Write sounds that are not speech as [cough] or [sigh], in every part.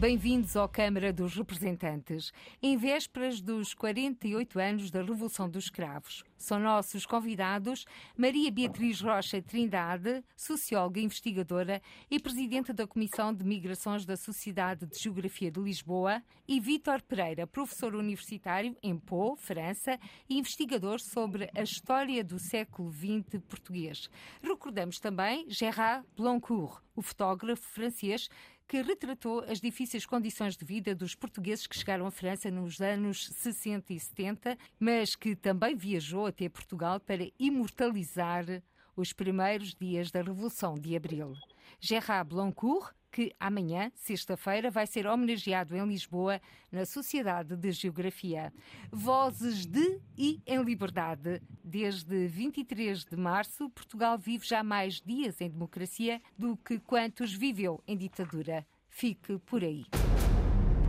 Bem-vindos à Câmara dos Representantes, em vésperas dos 48 anos da Revolução dos Escravos. São nossos convidados Maria Beatriz Rocha Trindade, socióloga investigadora e presidente da Comissão de Migrações da Sociedade de Geografia de Lisboa, e Vítor Pereira, professor universitário em Pau, França, e investigador sobre a história do século XX português. Recordamos também Gérard Blancourt, o fotógrafo francês que retratou as difíceis condições de vida dos portugueses que chegaram à França nos anos 60 e 70, mas que também viajou até Portugal para imortalizar os primeiros dias da Revolução de Abril. Gerard Blancourt, que amanhã, sexta-feira, vai ser homenageado em Lisboa na Sociedade de Geografia. Vozes de e em liberdade. Desde 23 de março, Portugal vive já mais dias em democracia do que quantos viveu em ditadura. Fique por aí.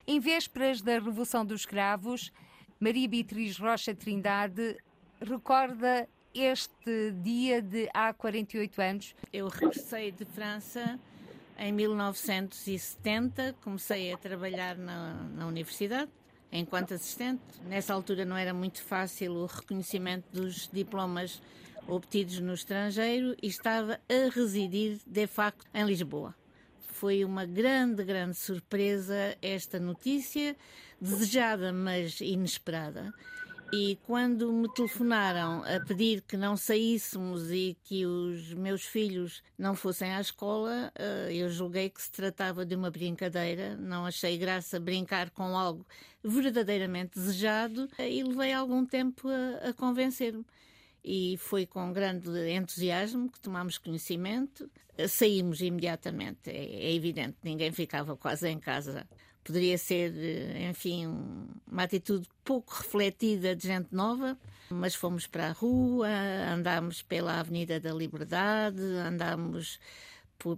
Em vésperas da Revolução dos Escravos, Maria Beatriz Rocha Trindade recorda este dia de há 48 anos. Eu regressei de França em 1970, comecei a trabalhar na, na universidade enquanto assistente. Nessa altura não era muito fácil o reconhecimento dos diplomas obtidos no estrangeiro e estava a residir de facto em Lisboa. Foi uma grande, grande surpresa esta notícia, desejada, mas inesperada. E quando me telefonaram a pedir que não saíssemos e que os meus filhos não fossem à escola, eh, eu julguei que se tratava de uma brincadeira, não achei graça brincar com algo verdadeiramente desejado e levei algum tempo a, a convencer-me. E foi com grande entusiasmo que tomámos conhecimento. Saímos imediatamente, é, é evidente, ninguém ficava quase em casa poderia ser, eh, enfim, uma atitude pouco refletida de gente nova, mas fomos para a rua, andámos pela Avenida da Liberdade, andámos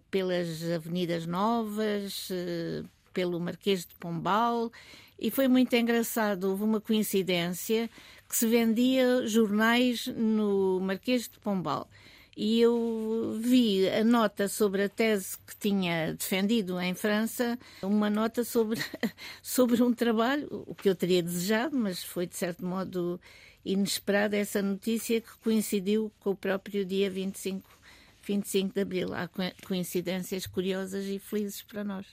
pelas avenidas novas, eh, pelo Marquês de Pombal, e foi muito engraçado. Houve uma coincidência que se vendia jornais no Marquês de Pombal e eu vi a nota sobre a tese que tinha defendido em França, uma nota sobre, [laughs] sobre um trabalho, o que eu teria desejado, mas foi de certo modo inesperada essa notícia que coincidiu com o próprio dia 25, 25 de abril. Há coincidências curiosas e felizes para nós.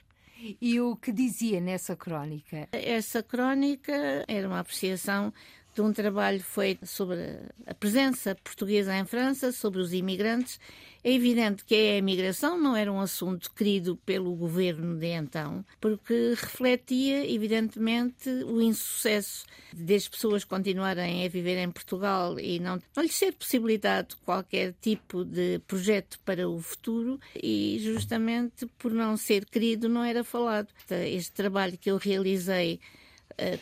E o que dizia nessa crónica? Essa crónica era uma apreciação de um trabalho feito sobre a presença portuguesa em França, sobre os imigrantes. É evidente que a imigração não era um assunto querido pelo governo de então, porque refletia, evidentemente, o insucesso das pessoas continuarem a viver em Portugal e não, não lhes ser possibilitado qualquer tipo de projeto para o futuro e justamente por não ser querido não era falado. Este trabalho que eu realizei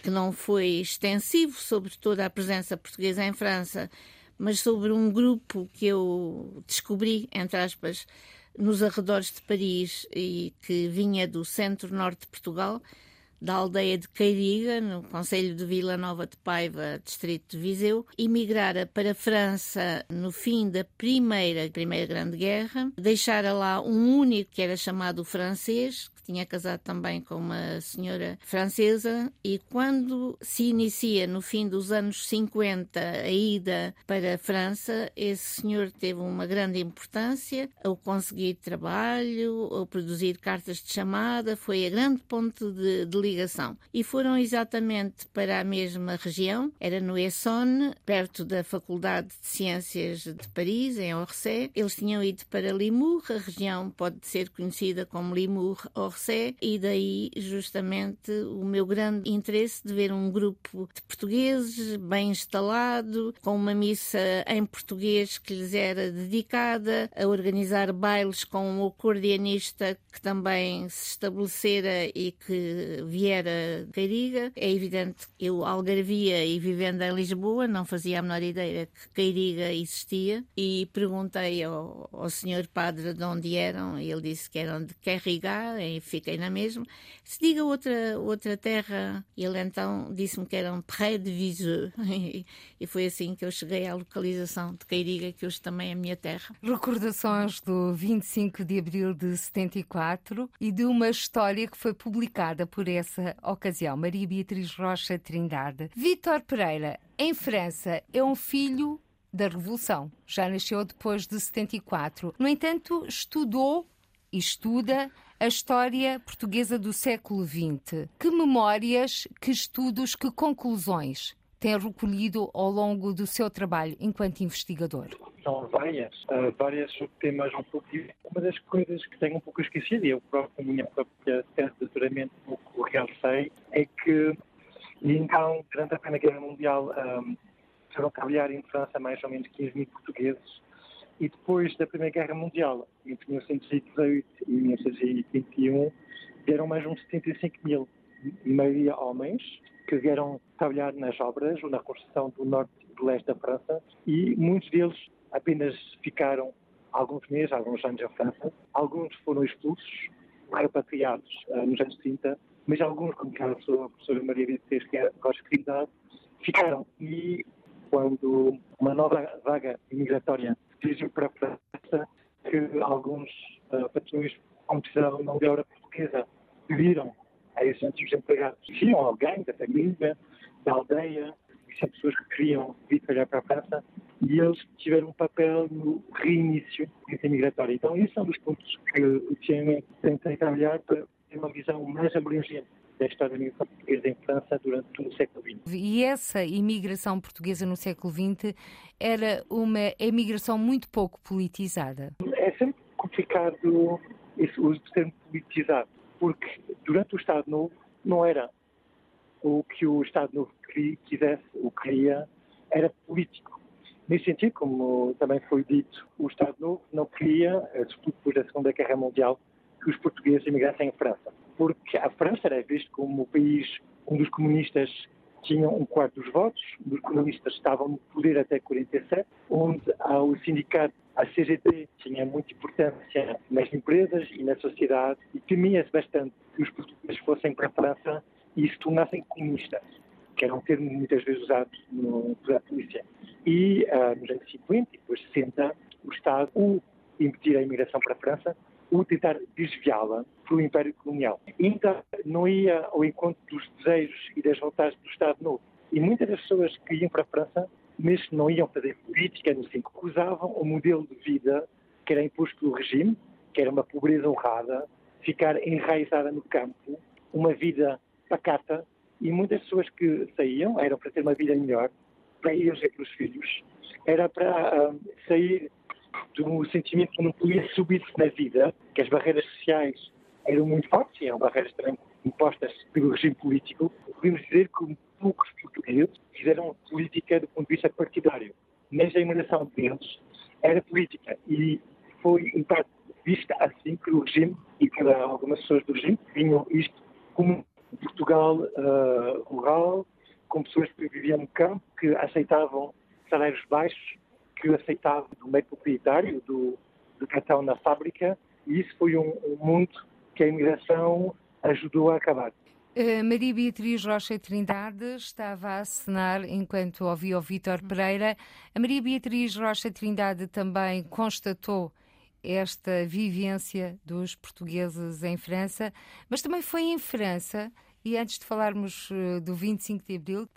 que não foi extensivo sobre toda a presença portuguesa em França, mas sobre um grupo que eu descobri, entre aspas, nos arredores de Paris e que vinha do centro-norte de Portugal, da aldeia de Queiriga, no Conselho de Vila Nova de Paiva, distrito de Viseu, emigrara para a França no fim da primeira, primeira Grande Guerra, deixara lá um único que era chamado francês, tinha casado também com uma senhora francesa e quando se inicia no fim dos anos 50 a ida para a França, esse senhor teve uma grande importância ao conseguir trabalho, ao produzir cartas de chamada, foi a grande ponto de, de ligação. E foram exatamente para a mesma região, era no Essonne, perto da Faculdade de Ciências de Paris, em Orsay. Eles tinham ido para Limour, a região pode ser conhecida como Limour-Orsay E daí justamente o meu grande interesse de ver um grupo de portugueses bem instalado, com uma missa em português que lhes era dedicada, a organizar bailes com um acordeonista que também se estabelecera e que viera de Cairiga. É evidente eu, algarvia e vivendo em Lisboa, não fazia a menor ideia que Cairiga existia e perguntei ao, ao senhor padre de onde eram e ele disse que eram de Carriga, em fiquei na mesma. Se diga outra, outra terra, ele então disse-me que era um Pré de Viseu. [laughs] e foi assim que eu cheguei à localização de Queiriga, que hoje também é a minha terra. Recordações do 25 de abril de 74 e de uma história que foi publicada por essa ocasião, Maria Beatriz Rocha Trindade. Vítor Pereira, em França, é um filho da Revolução. Já nasceu depois de 74. No entanto, estudou e estuda a história portuguesa do século XX. Que memórias, que estudos, que conclusões tem recolhido ao longo do seu trabalho enquanto investigador? São várias, uh, várias temas um pouco Uma das coisas que tenho um pouco esquecido, e eu próprio, minha própria tese de doutoramento, um pouco realcei, é que, então, durante a Primeira Guerra Mundial, um, foram trabalhar em França mais ou menos 15 mil portugueses, e depois da Primeira Guerra Mundial, entre 1918 e 1921, vieram mais uns 75 mil, maioria homens, que vieram trabalhar nas obras ou na construção do norte e do leste da França, e muitos deles apenas ficaram alguns meses, alguns anos em França. Alguns foram expulsos, repatriados uh, nos anos 30, mas alguns, como a professora Maria Beatriz, que é a ficaram. E quando uma nova vaga imigratória dirigiu para a França, que alguns uh, patrões, como precisavam de de portuguesa, pediram a esses antigos empregados, tinham alguém da família, da aldeia, e são pessoas que queriam vir trabalhar para a França, e eles tiveram um papel no reinício da imigratória. Então, esse é um dos pontos que o CIEM tenta trabalhar para ter uma visão mais abrangente da história da imigração portuguesa em França durante todo o século XX. E essa imigração portuguesa no século XX era uma imigração muito pouco politizada? É sempre complicado esse uso de termo politizado, porque durante o Estado Novo não era o que o Estado Novo quisesse ou queria, era político. Nesse sentido, como também foi dito, o Estado Novo não queria, sobretudo depois da Segunda Guerra Mundial, que os portugueses emigrassem em França porque a França era vista como o país onde os comunistas tinham um quarto dos votos, os comunistas estavam no poder até 47, onde o sindicato, a CGT, tinha muita importância nas empresas e na sociedade e temia-se bastante que os portugueses fossem para a França e se tornassem comunistas, que era um termo muitas vezes usado no, pela polícia. E uh, nos anos 50 e depois 60, o Estado ou impedir a imigração para a França ou tentar desviá-la para o Império Colonial. Então, não ia ao encontro dos desejos e das vontades do Estado Novo. E muitas das pessoas que iam para a França, mesmo não iam fazer política, no assim, usavam o modelo de vida que era imposto pelo regime, que era uma pobreza honrada, ficar enraizada no campo, uma vida pacata, e muitas pessoas que saíam eram para ter uma vida melhor, para eles e para os filhos, era para uh, sair do sentimento que não podia subir na vida, que as barreiras sociais eram muito fortes, eram barreiras também impostas pelo regime político, podemos dizer que poucos portugueses fizeram política do ponto de vista partidário. Mas a imigração deles era política e foi, em parte, vista assim pelo regime e por algumas pessoas do regime vinham isto como Portugal uh, rural, com pessoas que viviam no campo, que aceitavam salários baixos que aceitava do meio proprietário, do, do cartão na fábrica, e isso foi um, um mundo que a imigração ajudou a acabar. Maria Beatriz Rocha Trindade estava a assinar enquanto ouvia o Vítor Pereira. A Maria Beatriz Rocha Trindade também constatou esta vivência dos portugueses em França, mas também foi em França e antes de falarmos eh, do 25 de Abril,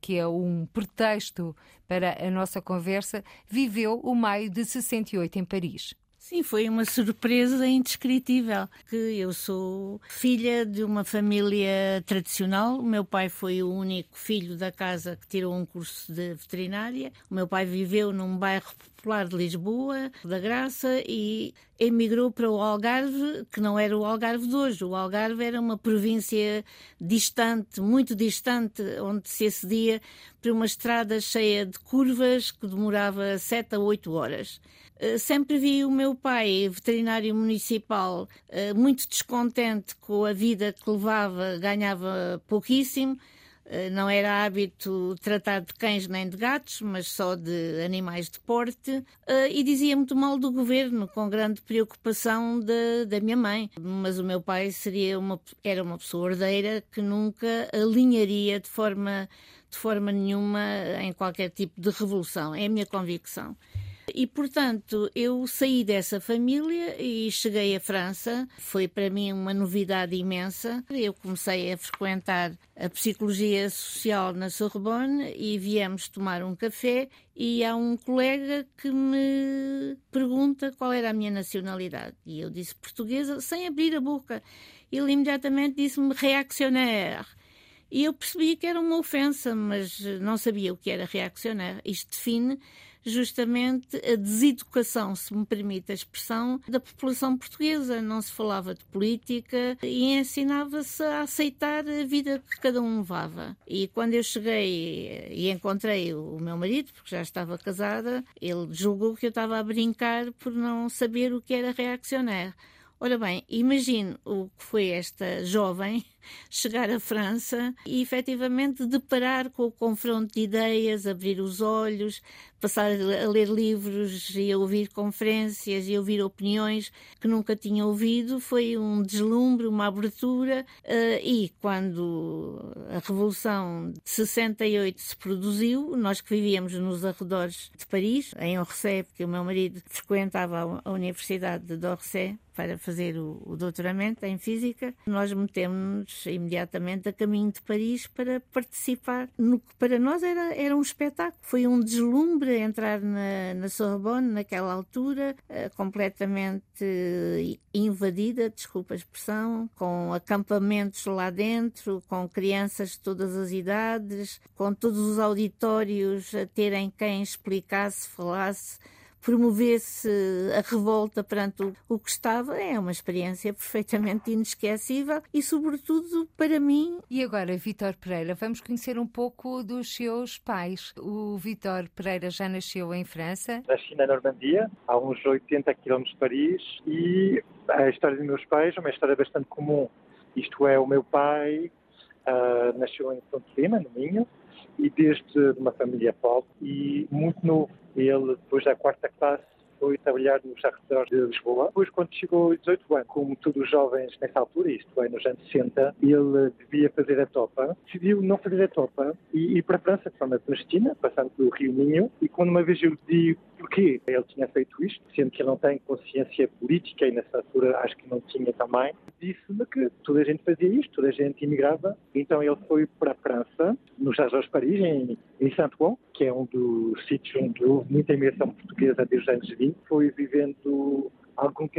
que é um pretexto para a nossa conversa, viveu o maio de 68 em Paris. Sim, foi uma surpresa indescritível. Que eu sou filha de uma família tradicional. O meu pai foi o único filho da casa que tirou um curso de veterinária. O meu pai viveu num bairro popular de Lisboa, da Graça, e emigrou para o Algarve, que não era o Algarve de hoje. O Algarve era uma província distante, muito distante, onde se acedia por uma estrada cheia de curvas que demorava sete a oito horas. Eh, sempre vi o meu pai, veterinário municipal, eh, muito descontente com a vida que levava, ganhava pouquíssimo. Eh, não era hábito tratar de cães nem de gatos, mas só de animais de porte, e dizia muito mal do governo, com grande preocupação da, da minha mãe. Mas o meu pai seria uma, era uma pessoa ordeira que nunca alinharia de forma, de forma nenhuma em qualquer tipo de revolução. É a minha convicção. E, portanto, eu saí dessa família e cheguei à França. Foi para mim uma novidade imensa. Eu comecei a frequentar a psicologia social na Sorbonne e viemos tomar um café e há um colega que me pergunta qual era a minha nacionalidade. E eu disse portuguesa, sem abrir a boca. Ele imediatamente disse-me reaccionnaire. E eu percebi que era uma ofensa, mas não sabia o que era reaccionário. Isto define justamente a deseducação, se me permite a expressão, da população portuguesa. Não se falava de política e ensinava-se a aceitar a vida que cada um levava. E quando eu cheguei e encontrei o meu marido, porque já estava casada, ele julgou que eu estava a brincar por não saber o que era reaccionário. Ora bem, imagine o que foi esta jovem chegar à França e efetivamente deparar com o confronto de ideias, abrir os olhos, passar a ler livros e a ouvir conferências e a ouvir opiniões que nunca tinha ouvido. Foi um deslumbre, uma abertura. Eh, e quando a Revolução de 68 se produziu, nós que vivíamos nos arredores de Paris, em Orsay, porque o meu marido frequentava a Universidade de Orsay para fazer o, o doutoramento em Física, nós metemos-nos imediatamente a caminho de Paris para participar no que para nós era, era um espetáculo. Foi um deslumbre entrar na, na Sorbonne naquela altura, uh, completamente invadida, desculpa a expressão, com acampamentos lá dentro, com crianças de todas as idades, com todos os auditórios a terem quem explicasse, falasse promovesse a revolta perante o, que estava, é uma experiência perfeitamente inesquecível e, sobretudo, para mim. E agora, Vítor Pereira, vamos conhecer um pouco dos seus pais. O Vítor Pereira já nasceu em França. Nasci na Normandia, a uns 80 quilómetros de Paris, e a história dos meus pais é uma história bastante comum. Isto é, o meu pai uh, nasceu em Fonte Lima, no Minho, e desde uma família pobre e muito novo. Ele, depois da quarta classe, foi trabalhar nos arredores de Lisboa. Depois, quando chegou aos 18 anos, como todos os jovens nessa altura, isto é, nos anos 60, ele devia fazer a topa. Decidiu não fazer a topa e ir para a França, de forma clandestina, passando pelo Rio Minho. E quando uma vez eu lhe digo porquê ele tinha feito isto, sendo que ele não tem consciência política e nessa altura acho que não tinha também, disse-me que toda a gente fazia isto, toda a gente imigrava. Então ele foi para a França, nos Açores Paris, em, em Saint-Ouen, que é um dos sítios onde houve muita imigração portuguesa desde os anos 20. Foi vivendo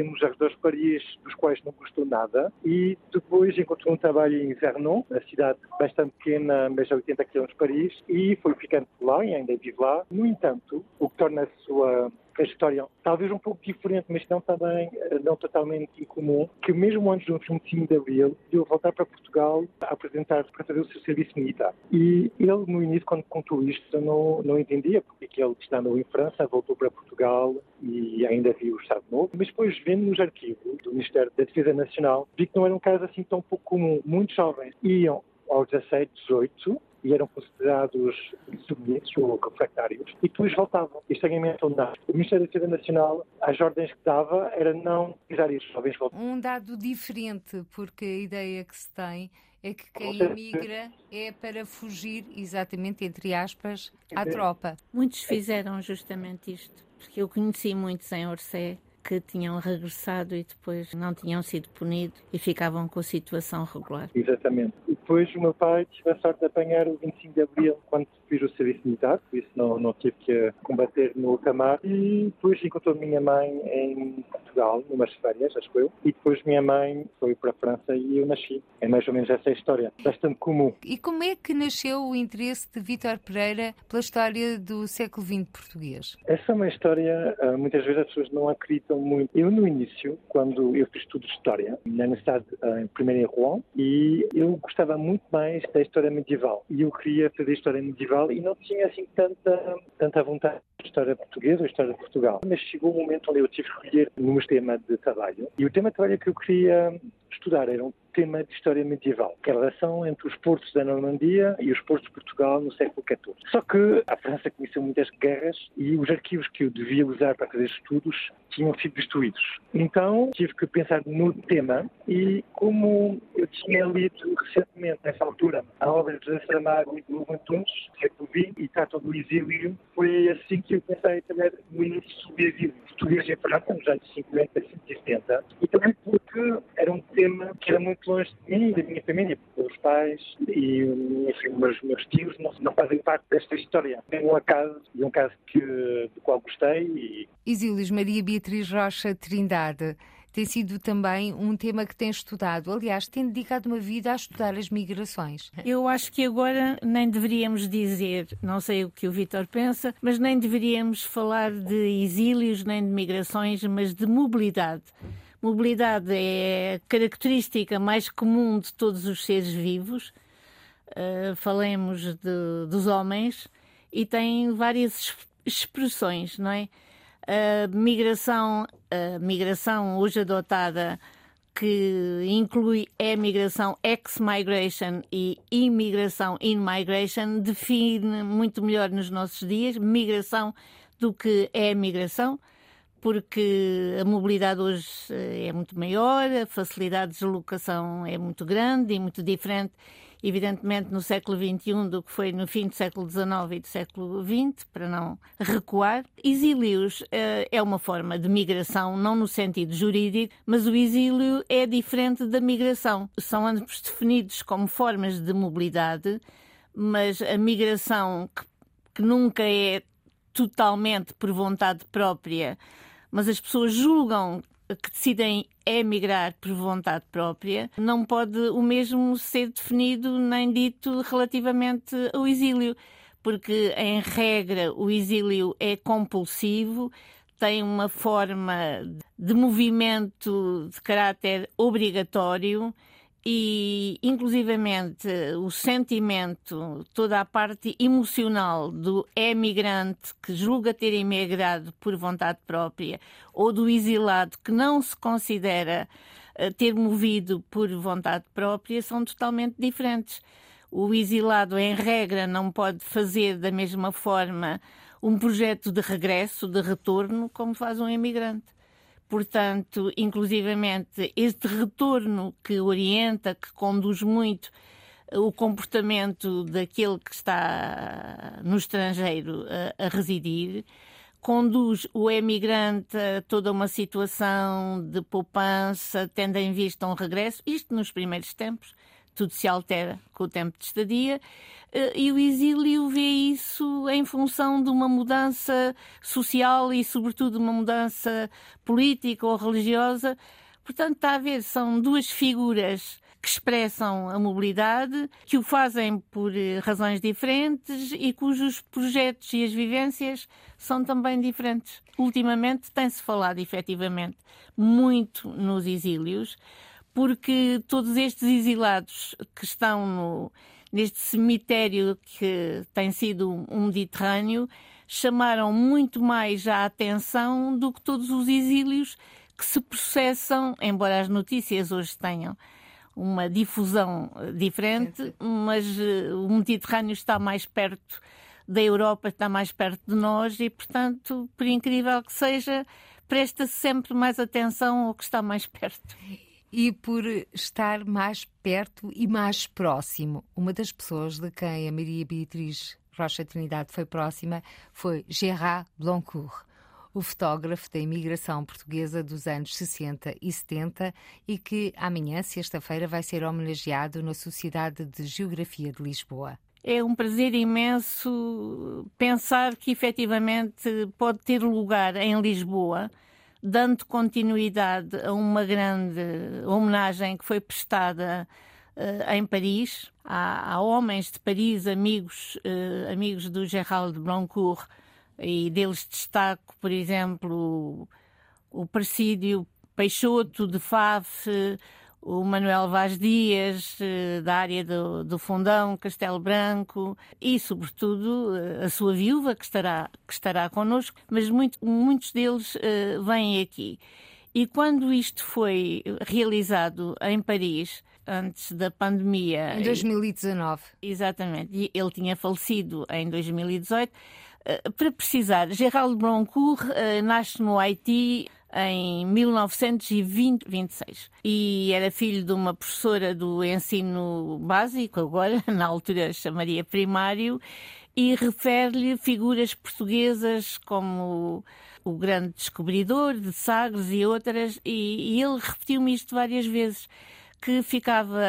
nos arredores de Paris, dos quais não gostou nada, e depois encontrou um trabalho em Vernon, uma cidade bastante pequena, mas a 80 km de Paris, e foi ficando por lá e ainda vive lá. No entanto, o que torna a sua trajetória talvez um pouco diferente, mas não também eh, não totalmente incomum, que mesmo antes do 25 de Abril, deu voltar para Portugal a apresentar para fazer o seu serviço militar. E ele, no início, quando contou isto, não, não entendia porque que ele, estando em França, voltou para Portugal e ainda viu o Estado Novo. Mas depois, vendo nos arquivos do Ministério da Defesa Nacional, vi que não era um caso assim tão pouco comum. Muitos jovens iam aos 17, 18, e eram considerados submissos ou refractários, e depois voltavam. Estranhamente ou não. O Ministério da Defesa Nacional, as ordens que dava era não usar esses jovens voltar. Um dado diferente, porque a ideia que se tem é que quem emigra é para fugir, exatamente, entre aspas, à tropa. Muitos fizeram justamente isto, porque eu conheci muitos em Orsé que tinham regressado e depois não tinham sido punidos e ficavam com a situação regular. Exatamente. E depois o meu pai tive a sorte de apanhar o 25 de Abril quando fiz o serviço militar, por isso não, não tive que combater no ultramar. E depois encontrou minha mãe em Portugal, numas férias, acho eu. E depois minha mãe foi para a França e eu nasci. É mais ou menos essa história, bastante comum. E como é que nasceu o interesse de Vítor Pereira pela história do século XX português? Essa é uma história, ah, muitas vezes as pessoas não acreditam muito. Eu, no início, quando eu fiz estudo de história, na universidade, ah, primeiro em Rouen, e eu gostava muito mais da história medieval. E eu queria fazer história medieval e não tinha assim tanta, tanta vontade história portuguesa ou história de Portugal. Mas chegou um momento onde eu tive que escolher um tema de trabalho. E o tema de trabalho que eu queria estudar era um tema de história medieval, que é a relação entre os portos da Normandia e os portos de Portugal no século XIV. Só que a França conheceu muitas guerras e os arquivos que eu devia usar para fazer estudos tinham sido destruídos. Então tive que pensar no tema e como eu tinha lido recentemente, nessa altura, a obra de José Saramago e Lobo Antunes, século XX, e tratam do exílio, foi assim que eu pensei também no início do exílio português em França, nos anos 50, 60 e 70, e também porque era um tema que era muito longe de mim e da minha família, porque os pais e enfim, meus, meus tios não, não fazem parte desta história. É um acaso, e um caso que, do qual gostei. E... Exílios Maria Beatriz Rocha Trindade tem sido também um tema que tem estudado. Aliás, tem dedicado uma vida a estudar as migrações. Eu acho que agora nem deveríamos dizer, não sei o que o Vitor pensa, mas nem deveríamos falar de exílios nem de migrações, mas de mobilidade. Mobilidade é a característica mais comum de todos os seres vivos. Uh, falemos de, dos homens e tem várias expressões, não é? A migração, a migração hoje adotada que inclui a migração ex-migration e imigração in-migration, define muito melhor nos nossos dias migração do que é migração porque a mobilidade hoje eh, é muito maior, a facilidade de deslocação é muito grande e muito diferente, evidentemente, no século XXI do que foi no fim do século XIX e do século XX, para não recuar. Exílios eh, é uma forma de migração, não no sentido jurídico, mas o exílio é diferente da migração. São ambos definidos como formas de mobilidade, mas a migração que, que nunca é totalmente por vontade própria mas as pessoas julgam que decidem emigrar por vontade própria, não pode o mesmo ser definido nem dito relativamente ao exílio, porque, em regra, o exílio é compulsivo, tem uma forma de movimento de caráter obrigatório e, inclusivamente, o sentimento, toda a parte emocional do emigrante que julga ter emigrado por vontade própria ou do exilado que não se considera eh, ter movido por vontade própria são totalmente diferentes. O exilado, em regra, não pode fazer da mesma forma um projeto de regresso, de retorno, como faz um imigrante. Portanto, inclusivamente, este retorno que orienta, que conduz muito eh, o comportamento daquele que está no estrangeiro a, a residir, conduz o emigrante a toda uma situação de poupança, tendo em vista um regresso, isto nos primeiros tempos, tudo se altera com o tempo de estadia, eh, e o exílio vê isso em função de uma mudança social e, sobretudo, uma mudança política ou religiosa. Portanto, está a ver, são duas figuras que expressam a mobilidade, que o fazem por eh, razões diferentes e cujos projetos e as vivências são também diferentes. Ultimamente tem-se falado efetivamente muito nos exílios, porque todos estes exilados que estão no, neste cemitério que tem sido um Mediterrâneo chamaram muito mais a atenção do que todos os exílios que se processam, embora as notícias hoje tenham uma difusão eh, diferente, mas eh, o Mediterrâneo está mais perto da Europa, está mais perto de nós e, portanto, por incrível que seja, presta-se sempre mais atenção ao que está mais perto e por estar mais perto e mais próximo. Uma das pessoas de quem a Maria Beatriz Rocha Trinidade foi próxima foi Gerard Blancourt, o fotógrafo da imigração portuguesa dos anos 60 e 70 e que amanhã, sexta-feira, vai ser homenageado na Sociedade de Geografia de Lisboa. É um prazer imenso pensar que efetivamente pode ter lugar em Lisboa dando continuidade a uma grande homenagem que foi prestada uh, em Paris. Há, homens de Paris, amigos, uh, amigos do Gerald Blancourt, e deles destaco, por exemplo, o, Presídio Peixoto de Faf, o Manuel Vaz Dias, eh, da área do, do Fundão, Castelo Branco, e, sobretudo, eh, a sua viúva, que estará, que estará connosco, mas muito, muitos deles uh, vêm aqui. E quando isto foi realizado em Paris, antes da pandemia. Em 2019. Exatamente. Ele tinha falecido em 2018. Para precisar, Gerald Broncourt nasce no Haiti em 1926 e era filho de uma professora do ensino básico, agora [laughs] na altura chamaria primário, e refere-lhe figuras portuguesas como o grande descobridor de Sagres e outras, e, e ele repetiu-me isto várias vezes que ficava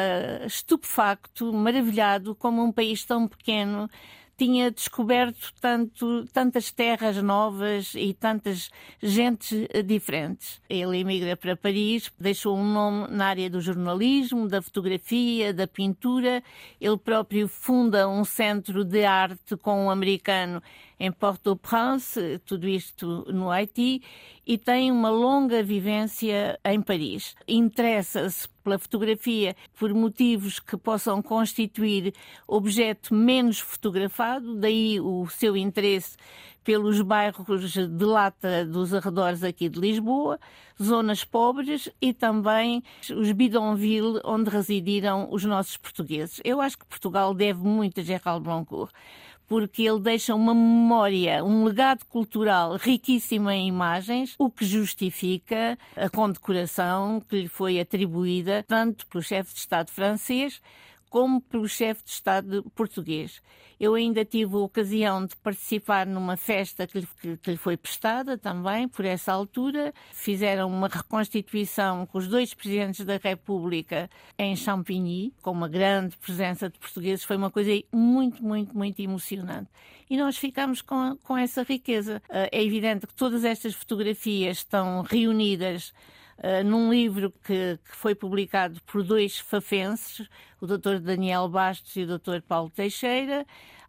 estupefacto, maravilhado como um país tão pequeno tinha descoberto tanto, tantas terras novas e tantas gentes eh, diferentes. Ele emigra para Paris, deixou um nome na área do jornalismo, da fotografia, da pintura. Ele próprio funda um centro de arte com um americano em Port-au-Prince, tudo isto no Haiti, e tem uma longa vivência em Paris. Interessa-se pela fotografia por motivos que possam constituir objeto menos fotografado, daí o seu interesse pelos bairros de lata dos arredores aqui de Lisboa, zonas pobres e também os bidonville onde residiram os nossos portugueses. Eu acho que Portugal deve muito a Gerald Blancourt porque ele deixa uma memória, um legado cultural riquíssimo em imagens, o que justifica a condecoração que lhe foi atribuída tanto pelo chefe de Estado francês como pelo chefe de Estado português. Eu ainda tive a ocasião de participar numa festa que lhe, que lhe, foi prestada também, por essa altura. Fizeram uma reconstituição com os dois presidentes da República em Champigny, com uma grande presença de portugueses. Foi uma coisa muito, muito, muito emocionante. E nós ficamos com, com essa riqueza. Ah, é evidente que todas estas fotografias estão reunidas Uh, num livro que, que, foi publicado por dois fafenses, o Dr. Daniel Bastos e o Dr. Paulo Teixeira.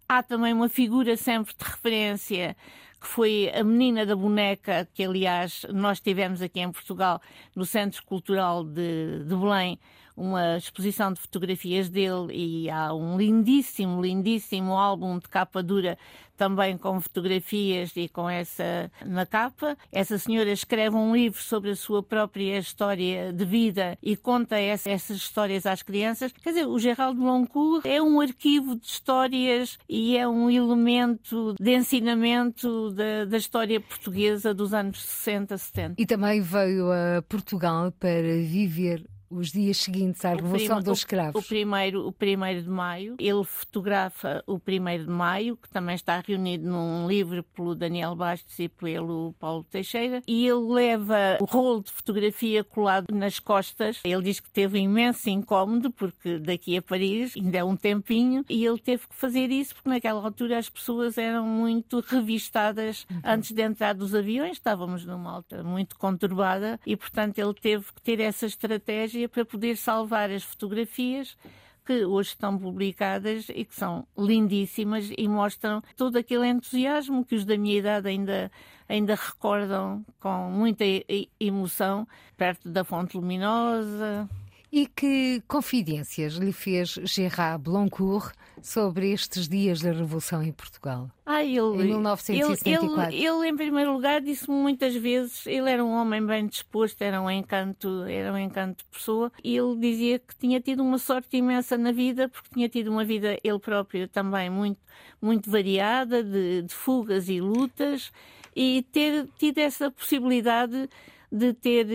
Há também uma figura sempre de referência que foi a menina da boneca, que aliás nós tivemos aqui em Portugal, no Centro Cultural de, de Belém, uma exposição de fotografias dele e há um lindíssimo, lindíssimo álbum de capa dura também com fotografias e com essa na capa. Essa senhora escreve um livro sobre a sua própria história de vida e conta essa, essas histórias às crianças. Quer dizer, o Geraldo Loncourt é um arquivo de histórias e é um elemento de ensinamento da, da história portuguesa dos anos 60, 70. E também veio a Portugal para viver os dias seguintes à Revolução dos Escravos. O, o, primeiro, o primeiro de maio, ele fotografa o primeiro de maio, que também está reunido num livro pelo Daniel Bastos e pelo Paulo Teixeira, e ele leva o rolo de fotografia colado nas costas. Ele diz que teve imenso incómodo, porque daqui a Paris ainda é um tempinho, e ele teve que fazer isso porque naquela altura as pessoas eram muito revistadas uhum. antes de entrar dos aviões, estávamos numa alta muito conturbada, e portanto ele teve que ter essa estratégia para poder salvar as fotografias que hoje estão publicadas e que são lindíssimas e mostram todo aquele entusiasmo que os da minha idade ainda, ainda recordam com muita emoção perto da fonte luminosa. E que confidências lhe fez Gerard Blancourt sobre estes dias da Revolução em Portugal? Ah, ele, em 1974. Ele, ele, ele, em primeiro lugar, disse-me muitas vezes, ele era um homem bem disposto, era um encanto, era um encanto de pessoa, e ele dizia que tinha tido uma sorte imensa na vida, porque tinha tido uma vida, ele próprio também, muito, muito variada, de, de fugas e lutas, e ter tido essa possibilidade de ter,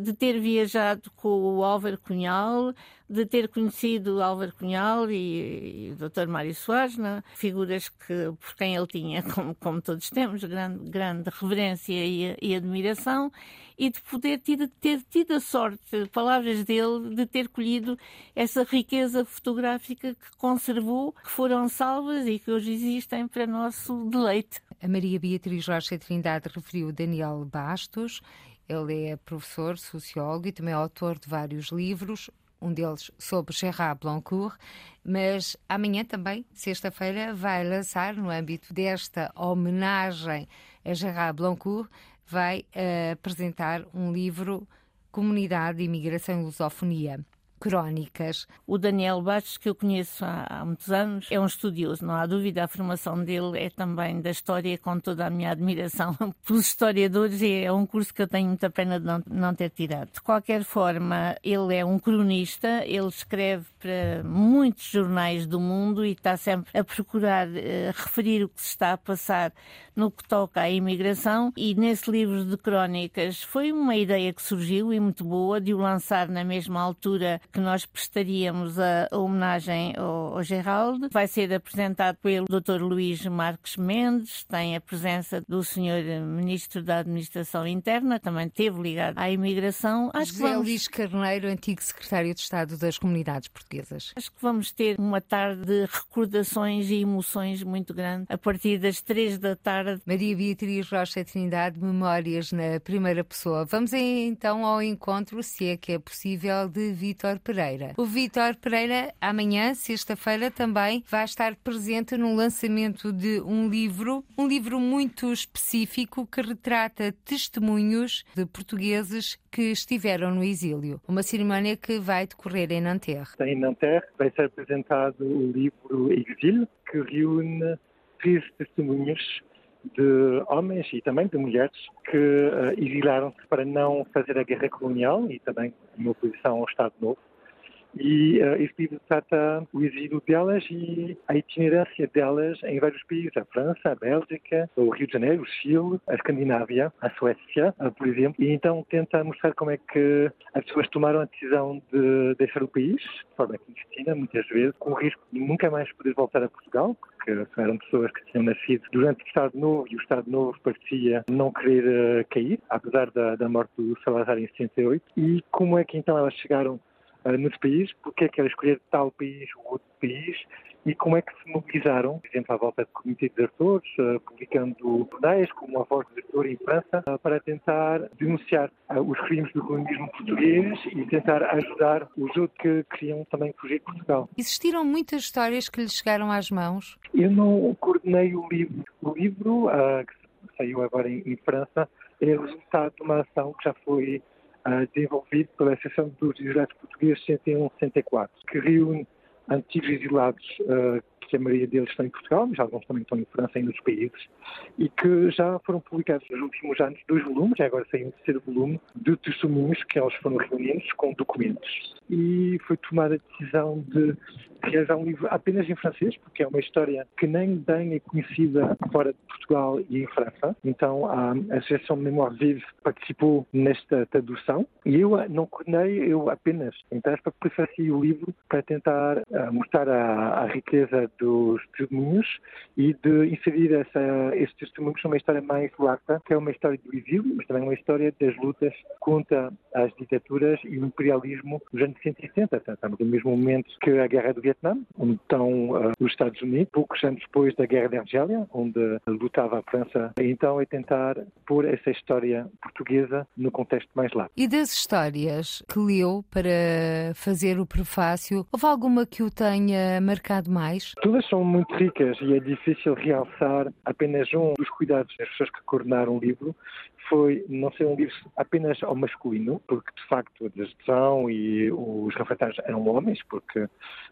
de ter viajado com o Álvaro Cunhal, de ter conhecido o Álvaro Cunhal e, e o Dr. Mário Soares, né? figuras que, por quem ele tinha, [laughs] como, como todos temos, grande, grande reverência e, e admiração, e de poder ter tido a sorte, palavras dele, de ter colhido essa riqueza fotográfica que conservou, que foram salvas e que hoje existem para nosso deleite. A Maria Beatriz Rocha Trindade referiu Daniel Bastos ele é professor, sociólogo e também autor de vários livros, um deles sobre Gerard Blancourt, mas amanhã também, sexta-feira, vai lançar, no âmbito desta homenagem a Gerard Blancourt, vai uh, apresentar um livro Comunidade, Imigração e Lusofonia. Crónicas. O Daniel Bastos, que eu conheço há, há, muitos anos, é um estudioso, não há dúvida. A formação dele é também da história, com toda a minha admiração [laughs] pelos historiadores, e é um curso que eu tenho muita pena de não, não ter tirado. De qualquer forma, ele é um cronista, ele escreve para muitos jornais do mundo e está sempre a procurar uh, referir o que se está a passar no que toca à imigração. E nesse livro de crónicas foi uma ideia que surgiu e muito boa de o lançar na mesma altura que nós prestaríamos a, a homenagem ao, ao Geraldo. Vai ser apresentado pelo Dr. Luís Marques Mendes, tem a presença do Sr. Ministro da Administração Interna, também teve ligado à imigração. Acho José que vamos... Luís Carneiro, antigo Secretário de Estado das Comunidades Portuguesas. Acho que vamos ter uma tarde de recordações e emoções muito grande a partir das três da tarde. Maria Beatriz Rocha Trindade, Memórias na Primeira Pessoa. Vamos então ao encontro, se é que é possível, de Vítor Pereira. O Vítor Pereira, amanhã, sexta-feira, também vai estar presente no lançamento de um livro, um livro muito específico que retrata testemunhos de portugueses que estiveram no exílio. Uma cerimónia que vai decorrer em Nanterre. Em Nanterre vai ser apresentado o livro Exílio, que reúne três testemunhos de homens e também de mulheres que uh, exilaram-se para não fazer a guerra colonial e também em oposição ao Estado Novo e uh, este livro trata o exílio delas e a itinerância delas em vários países, a França, a Bélgica, o Rio de Janeiro, o Chile, a Escandinávia, a Suécia, uh, por exemplo, e então tenta mostrar como é que as pessoas tomaram a decisão de deixar o país, de forma clandestina, muitas vezes, com o risco de nunca mais poder voltar a Portugal, porque eram pessoas que tinham nascido durante o Estado Novo e o Estado Novo parecia não querer uh, cair, apesar da, da morte do Salazar em 68, e como é que então elas chegaram uh, nesse país, porque é que era escolher tal país ou outro país e como é que se mobilizaram, por exemplo, à volta do Comitê de Desertores, uh, publicando jornais como a Voz do Desertor em França, uh, para tentar denunciar uh, os crimes do colonialismo português e tentar ajudar os outros que queriam também fugir de Portugal. Existiram muitas histórias que lhes chegaram às mãos? Eu não coordenei o livro. O livro, que saiu agora em, em França, é o resultado de uma ação que já foi desenvolvido pela Associação dos Exilados Portugueses 101-64, que reúne antigos exilados uh, que a maioria deles estão em Portugal, mas alguns também estão em França e nos países, e que já foram publicados nos últimos anos dois volumes, agora saiu um terceiro volume, de testemunhos que eles foram reunidos com documentos. E foi tomada a decisão de realizar um livro apenas em francês, porque é uma história que nem bem é conhecida fora de Portugal e em França. Então a Associação Mémoire Vive participou nesta tradução e eu não coordenei, eu apenas, então, prefaciei o livro para tentar uh, mostrar a, a riqueza dos testemunhos e de inserir essa, esses testemunhos numa história mais lata, que é uma história do exílio, mas também uma história das lutas contra as ditaduras e o imperialismo dos anos 170. Estamos no mesmo momento que a Guerra do Vietnã, onde estão uh, os Estados Unidos, poucos anos depois da Guerra da Argélia, onde lutava a França. Então é tentar pôr essa história portuguesa no contexto mais largo. E das histórias que leu para fazer o prefácio, houve alguma que o tenha marcado mais? Todas são muito ricas e é difícil realçar apenas um dos cuidados das pessoas que coordenaram o livro. Foi não ser um livro apenas ao masculino, porque de facto a deserção e os refratários eram homens, porque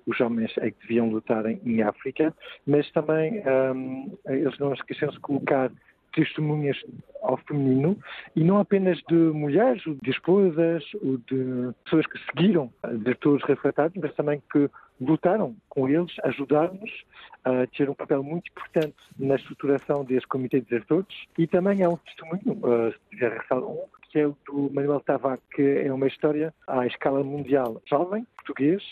os homens é que deviam lutar em, África, mas também um, eles não esqueceram de colocar testemunhas ao feminino e não apenas de mulheres, de esposas, ou de pessoas que seguiram desertores refratários, mas também que lutaram com eles, ajudaram-nos a ter um papel muito importante na estruturação deste Comitê de Desertores e também há um testemunho, uh, se tiver ressaltar um, que é o do Manuel Tavares, que é uma história à escala mundial jovem, português,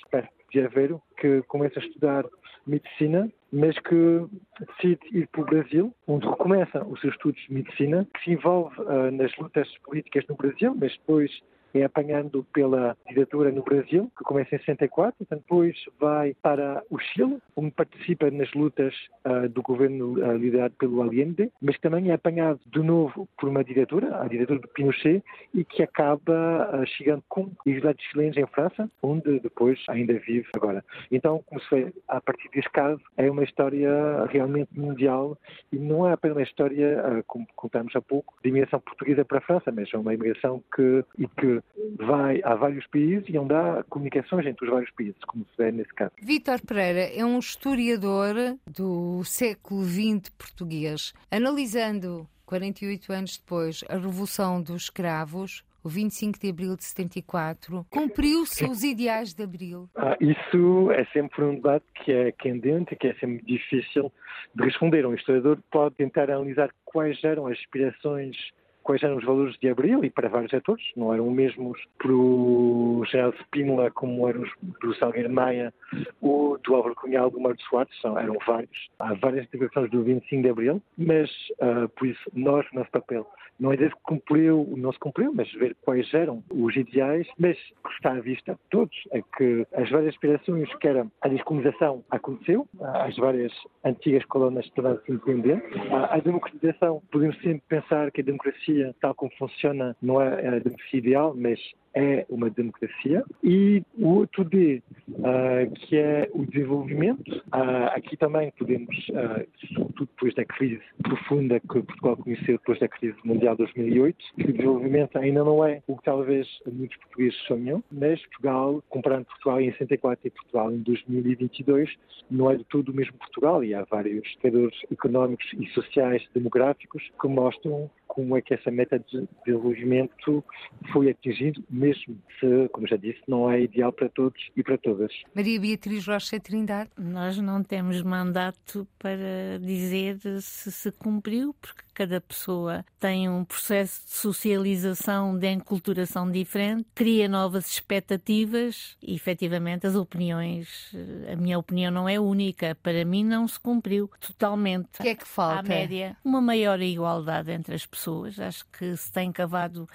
de Aveiro, que começa a estudar medicina, mas que decide ir para o Brasil, onde recomeça os seus estudos de medicina, que se envolve uh, nas lutas políticas no Brasil, mas depois é apanhando pela ditadura no Brasil, que começa em 64, e depois vai para o Chile, onde participa nas lutas uh, do governo uh, liderado pelo Allende, mas também é apanhado de novo por uma ditadura, a ditadura do Pinochet, e que acaba uh, chegando com exilados chilenos em França, onde depois ainda vive agora. Então, como se vê, a partir deste caso, é uma história realmente mundial e não é apenas uma história, como contamos há pouco, de imigração portuguesa para a França, mas é uma imigração que, e que vai a vários países e onde há comunicações entre os vários países, como se vê nesse caso. Vítor Pereira é um historiador do século XX português. Analisando 48 anos depois a Revolução dos Escravos, o 25 de abril de 74, cumpriu-se os ideais de abril? Ah, isso é sempre um debate que é candente e que é sempre difícil de responder. Um historiador pode tentar analisar quais eram as aspirações quais eram os valores de Abril e para vários atores, não eram os mesmos para o General Spínola como eram os do Salgueiro Maia ou do Álvaro Cunhal do Mário Soares, são, eram vários. Há várias interpretações do 25 de Abril, mas uh, por isso nós, nosso papel, não é dizer que cumpriu, não se cumpriu, mas ver quais eram os ideais, mas que está à vista todos é que as várias aspirações, que era a descolonização, aconteceu, as várias antigas colônias tornaram-se independentes, a democratização, podemos sempre pensar que a democracia, tal como funciona, não é a democracia ideal, mas é uma democracia e o outro D, uh, que é o desenvolvimento. Uh, aqui também podemos, uh, sobretudo depois da crise profunda que Portugal conheceu depois da crise mundial de 2008, que o desenvolvimento ainda não é o que talvez muitos portugueses sonham, mas Portugal, comparando Portugal em 64 e Portugal em 2022, não é de todo o mesmo Portugal e há vários indicadores económicos e sociais demográficos que mostram como é que essa meta de desenvolvimento foi atingida, mesmo se, como já disse, não é ideal para todos e para todas. Maria Beatriz Rocha Trindade. Nós não temos mandato para dizer se se cumpriu, porque cada pessoa tem um processo de socialização, de enculturação diferente, cria novas expectativas e, efetivamente, as opiniões, a minha opinião não é única. Para mim, não se cumpriu totalmente. O que é que falta? À média, uma maior igualdade entre as pessoas. Acho que se tem cavado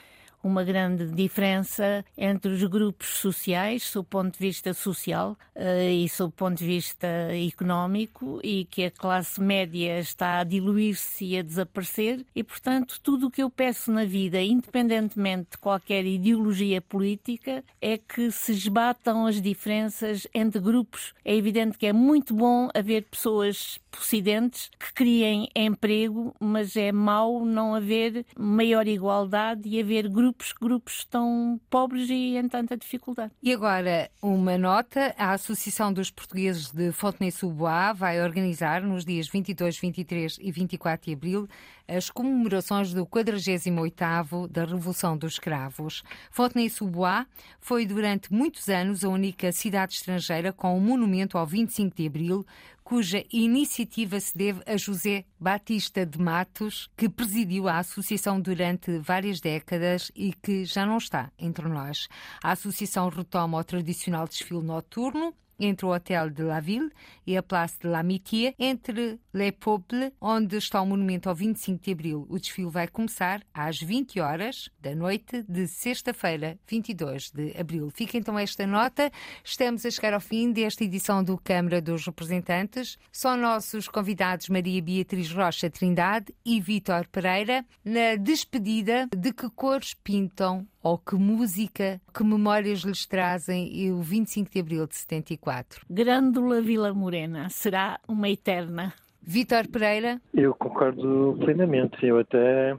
uma grande diferença entre os grupos sociais, sob o ponto de vista social uh, e sob o ponto de vista económico, e que a classe média está a diluir-se e a desaparecer, e portanto, tudo o que eu peço na vida, independentemente de qualquer ideologia política, é que se esbatam as diferenças entre grupos. É evidente que é muito bom haver pessoas possidentes que criem emprego, mas é mau não haver maior igualdade e haver grupos grupos tão pobres e em tanta dificuldade. E agora, uma nota: a Associação dos Portugueses de Fontenay-sous-Bois vai organizar nos dias 22, 23 e 24 de abril as comemorações do 48º da Revolução dos Escravos. Fontenay-sous-Bois foi durante muitos anos a única cidade estrangeira com um monumento ao 25 de abril, cuja iniciativa se deve a José Batista de Matos, que presidiu a associação durante várias décadas e que já não está entre nós. A associação retoma o tradicional desfile noturno entre o Hotel de la Ville e a Place de l'Amitié, entre Les Peuples, onde está o monumento ao 25 de Abril. O desfile vai começar às 20 horas da noite de sexta-feira, 22 de Abril. Fica então esta nota. Estamos a chegar ao fim desta edição do Câmara dos Representantes. São nossos convidados Maria Beatriz Rocha Trindade e Vítor Pereira na despedida de que cores pintam ou que música, que memórias lhes trazem o 25 de abril de 74? Grândola Vila Morena será uma eterna. Vítor Pereira? Eu concordo plenamente. Eu até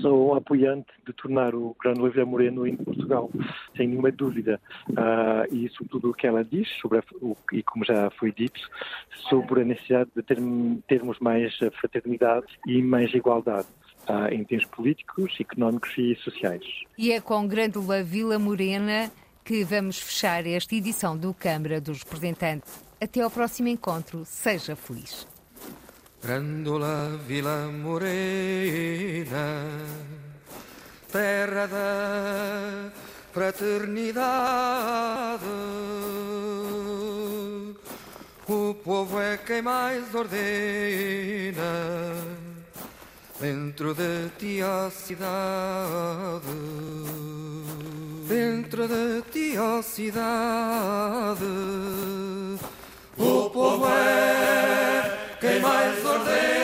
sou um apoiante de tornar o Grândola Vila Morena em Portugal, sem nenhuma dúvida. Uh, e sobretudo o que ela diz, sobre a, o, e como já foi dito, sobre a necessidade de ter, termos mais fraternidade e mais igualdade uh, em termos políticos, económicos e sociais. E é com Grândola Vila Morena que vamos fechar esta edição do Câmara dos Representantes. Até ao próximo encontro. Seja feliz. Grândola Vila Morena, terra da fraternidade. O povo é quem mais ordena Dentro de ti a cidade, dentro de ti a cidade, o povo é quem mais ordena,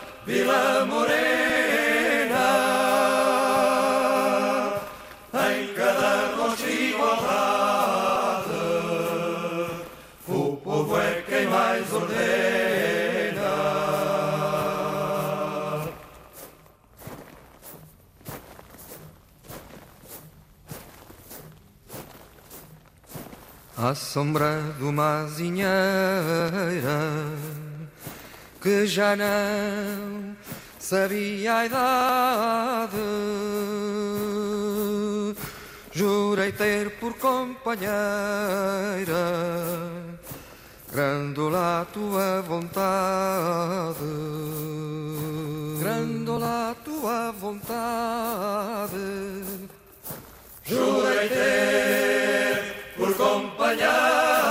Vila Morena, em cada rosto igualdade, o povo é quem mais ordena. À sombra de uma azinheira que já não sabia a idade. Jurei ter por companheira Grandola tua vontade Grandola tua vontade Jurei ter por companheira